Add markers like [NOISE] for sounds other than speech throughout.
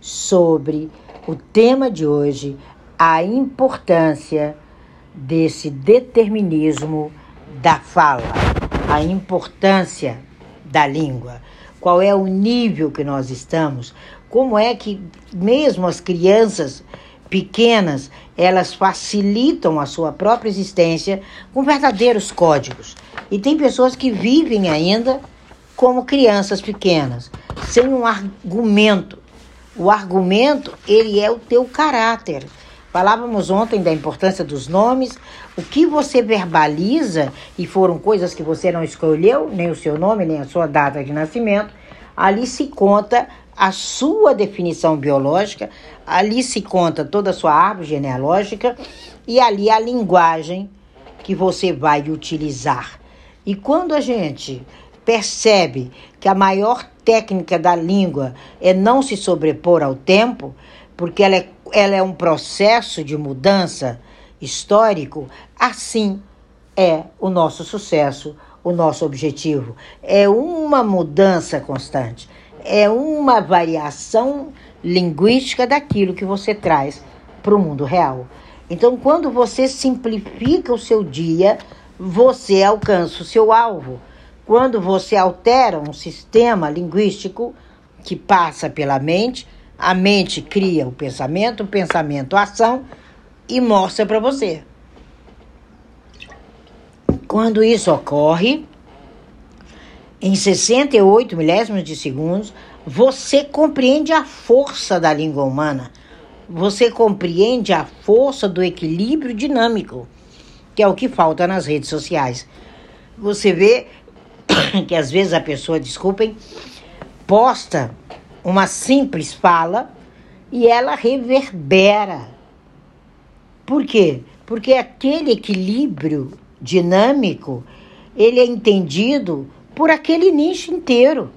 sobre o tema de hoje, a importância desse determinismo da fala, a importância da língua, qual é o nível que nós estamos, como é que mesmo as crianças pequenas, elas facilitam a sua própria existência com verdadeiros códigos. E tem pessoas que vivem ainda como crianças pequenas, sem um argumento. O argumento, ele é o teu caráter. Falávamos ontem da importância dos nomes, o que você verbaliza, e foram coisas que você não escolheu, nem o seu nome, nem a sua data de nascimento, ali se conta a sua definição biológica, ali se conta toda a sua árvore genealógica e ali a linguagem que você vai utilizar. E quando a gente percebe que a maior técnica da língua é não se sobrepor ao tempo, porque ela é, ela é um processo de mudança histórico, assim é o nosso sucesso, o nosso objetivo. É uma mudança constante é uma variação linguística daquilo que você traz para o mundo real. Então, quando você simplifica o seu dia, você alcança o seu alvo. Quando você altera um sistema linguístico que passa pela mente, a mente cria o pensamento, o pensamento a ação e mostra para você. Quando isso ocorre, em 68 milésimos de segundos, você compreende a força da língua humana. Você compreende a força do equilíbrio dinâmico, que é o que falta nas redes sociais. Você vê [COUGHS] que às vezes a pessoa, desculpem, posta uma simples fala e ela reverbera. Por quê? Porque aquele equilíbrio dinâmico, ele é entendido por aquele nicho inteiro.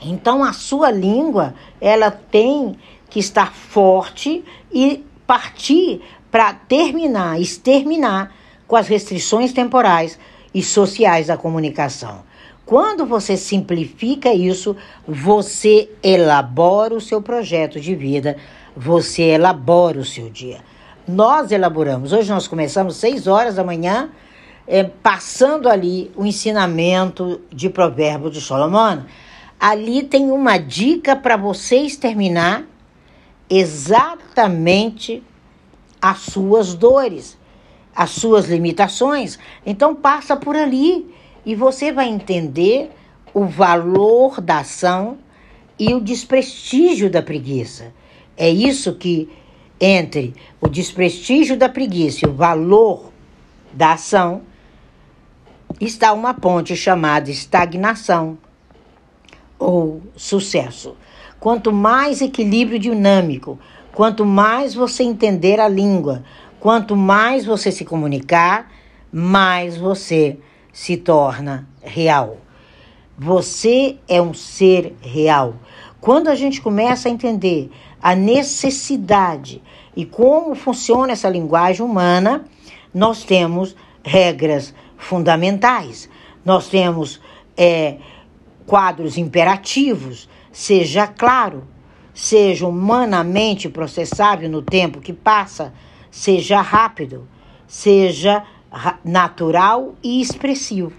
Então a sua língua, ela tem que estar forte e partir para terminar, exterminar com as restrições temporais e sociais da comunicação. Quando você simplifica isso, você elabora o seu projeto de vida, você elabora o seu dia. Nós elaboramos. Hoje nós começamos 6 horas da manhã é, passando ali o ensinamento de provérbio de Solomão, ali tem uma dica para você exterminar exatamente as suas dores, as suas limitações. Então passa por ali e você vai entender o valor da ação e o desprestígio da preguiça. É isso que entre o desprestígio da preguiça e o valor da ação está uma ponte chamada estagnação ou sucesso. Quanto mais equilíbrio dinâmico, quanto mais você entender a língua, quanto mais você se comunicar, mais você se torna real. Você é um ser real. Quando a gente começa a entender a necessidade e como funciona essa linguagem humana, nós temos regras fundamentais. Nós temos é, quadros imperativos, seja claro, seja humanamente processável no tempo que passa, seja rápido, seja natural e expressivo.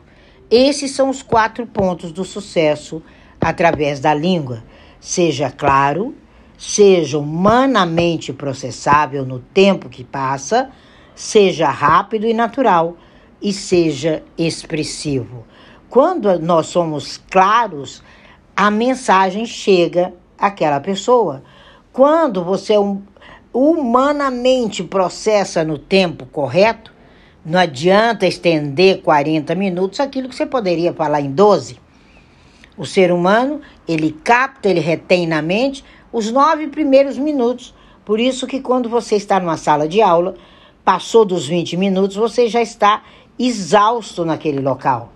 Esses são os quatro pontos do sucesso através da língua. Seja claro, seja humanamente processável no tempo que passa, seja rápido e natural e seja expressivo. Quando nós somos claros, a mensagem chega àquela pessoa. Quando você humanamente processa no tempo correto, não adianta estender 40 minutos aquilo que você poderia falar em 12. O ser humano, ele capta, ele retém na mente os nove primeiros minutos. Por isso que quando você está numa sala de aula, passou dos 20 minutos, você já está exausto naquele local.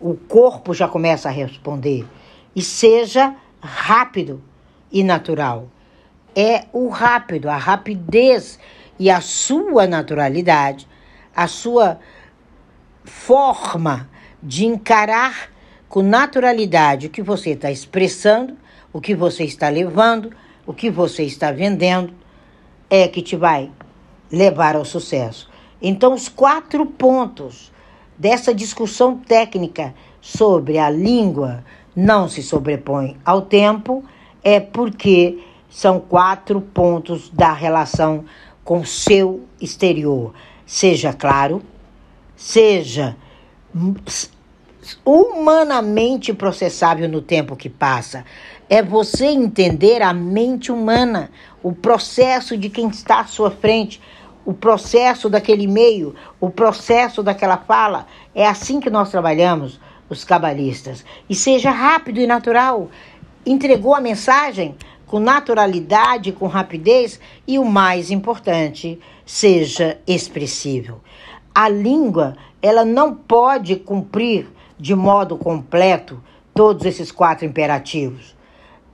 O corpo já começa a responder. E seja rápido e natural. É o rápido, a rapidez e a sua naturalidade, a sua forma de encarar com naturalidade o que você está expressando, o que você está levando, o que você está vendendo, é que te vai levar ao sucesso. Então, os quatro pontos dessa discussão técnica sobre a língua não se sobrepõe ao tempo é porque são quatro pontos da relação com seu exterior. Seja claro, seja humanamente processável no tempo que passa. É você entender a mente humana, o processo de quem está à sua frente, o processo daquele meio, o processo daquela fala. É assim que nós trabalhamos, os cabalistas. E seja rápido e natural. Entregou a mensagem com naturalidade, com rapidez e o mais importante, seja expressível. A língua, ela não pode cumprir de modo completo todos esses quatro imperativos.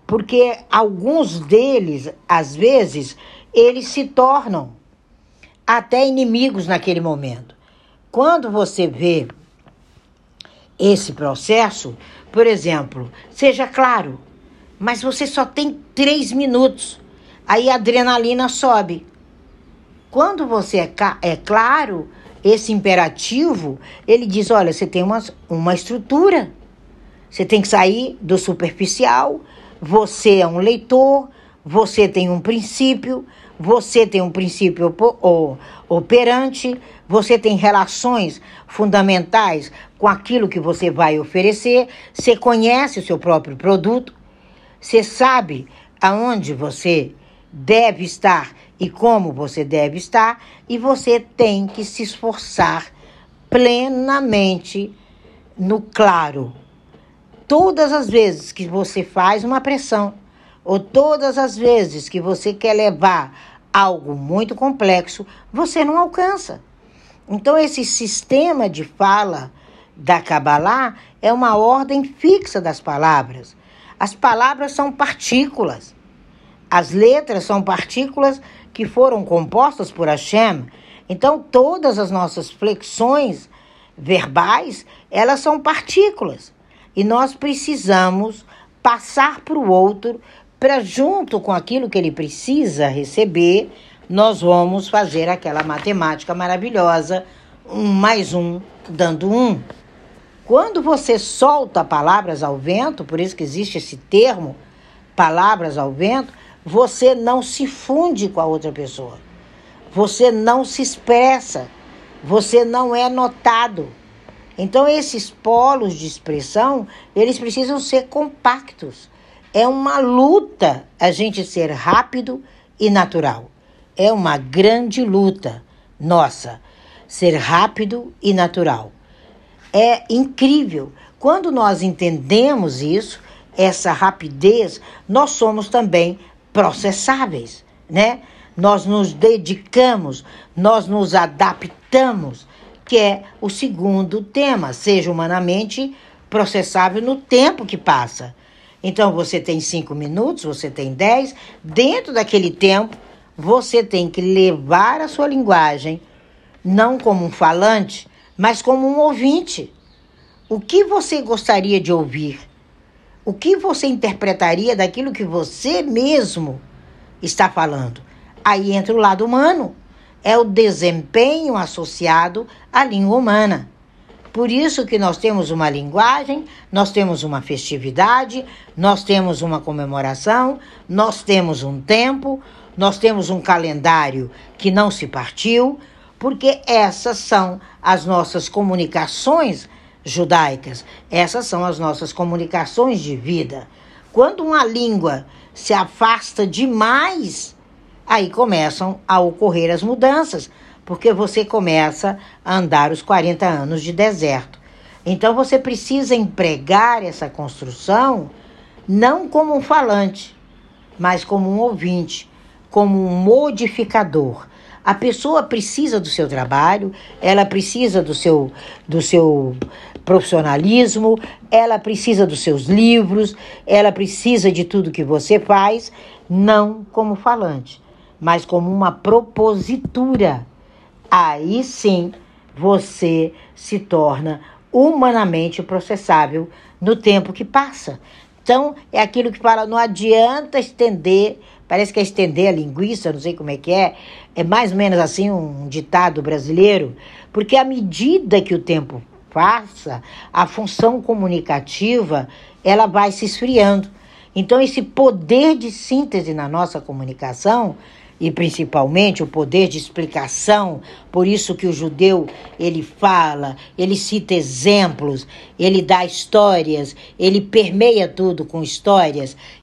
Porque alguns deles, às vezes, eles se tornam até inimigos naquele momento. Quando você vê esse processo, por exemplo, seja claro, mas você só tem três minutos, aí a adrenalina sobe. Quando você é, é claro, esse imperativo, ele diz: olha, você tem uma, uma estrutura, você tem que sair do superficial, você é um leitor, você tem um princípio, você tem um princípio operante, você tem relações fundamentais com aquilo que você vai oferecer, você conhece o seu próprio produto, você sabe aonde você deve estar e como você deve estar, e você tem que se esforçar plenamente no claro. Todas as vezes que você faz uma pressão, ou todas as vezes que você quer levar algo muito complexo, você não alcança. Então, esse sistema de fala da Kabbalah é uma ordem fixa das palavras. As palavras são partículas. As letras são partículas que foram compostas por Hashem. Então, todas as nossas flexões verbais, elas são partículas. E nós precisamos passar para o outro, para junto com aquilo que ele precisa receber, nós vamos fazer aquela matemática maravilhosa, um mais um dando um. Quando você solta palavras ao vento, por isso que existe esse termo, palavras ao vento, você não se funde com a outra pessoa. Você não se expressa. Você não é notado. Então esses polos de expressão, eles precisam ser compactos. É uma luta a gente ser rápido e natural. É uma grande luta nossa ser rápido e natural. É incrível. Quando nós entendemos isso, essa rapidez, nós somos também processáveis, né? Nós nos dedicamos, nós nos adaptamos, que é o segundo tema, seja humanamente processável no tempo que passa. Então você tem cinco minutos, você tem dez, dentro daquele tempo você tem que levar a sua linguagem não como um falante, mas como um ouvinte. O que você gostaria de ouvir? o que você interpretaria daquilo que você mesmo está falando? Aí entra o lado humano. É o desempenho associado à língua humana. Por isso que nós temos uma linguagem, nós temos uma festividade, nós temos uma comemoração, nós temos um tempo, nós temos um calendário que não se partiu, porque essas são as nossas comunicações judaicas. Essas são as nossas comunicações de vida. Quando uma língua se afasta demais, aí começam a ocorrer as mudanças, porque você começa a andar os 40 anos de deserto. Então você precisa empregar essa construção não como um falante, mas como um ouvinte, como um modificador. A pessoa precisa do seu trabalho, ela precisa do seu, do seu profissionalismo, ela precisa dos seus livros, ela precisa de tudo que você faz, não como falante, mas como uma propositura. Aí sim você se torna humanamente processável no tempo que passa. Então, é aquilo que fala, não adianta estender, parece que é estender a linguiça, não sei como é que é, é mais ou menos assim um ditado brasileiro, porque à medida que o tempo passa, a função comunicativa, ela vai se esfriando. Então, esse poder de síntese na nossa comunicação, e principalmente o poder de explicação, por isso que o judeu ele fala, ele cita exemplos, ele dá histórias, ele permeia tudo com histórias.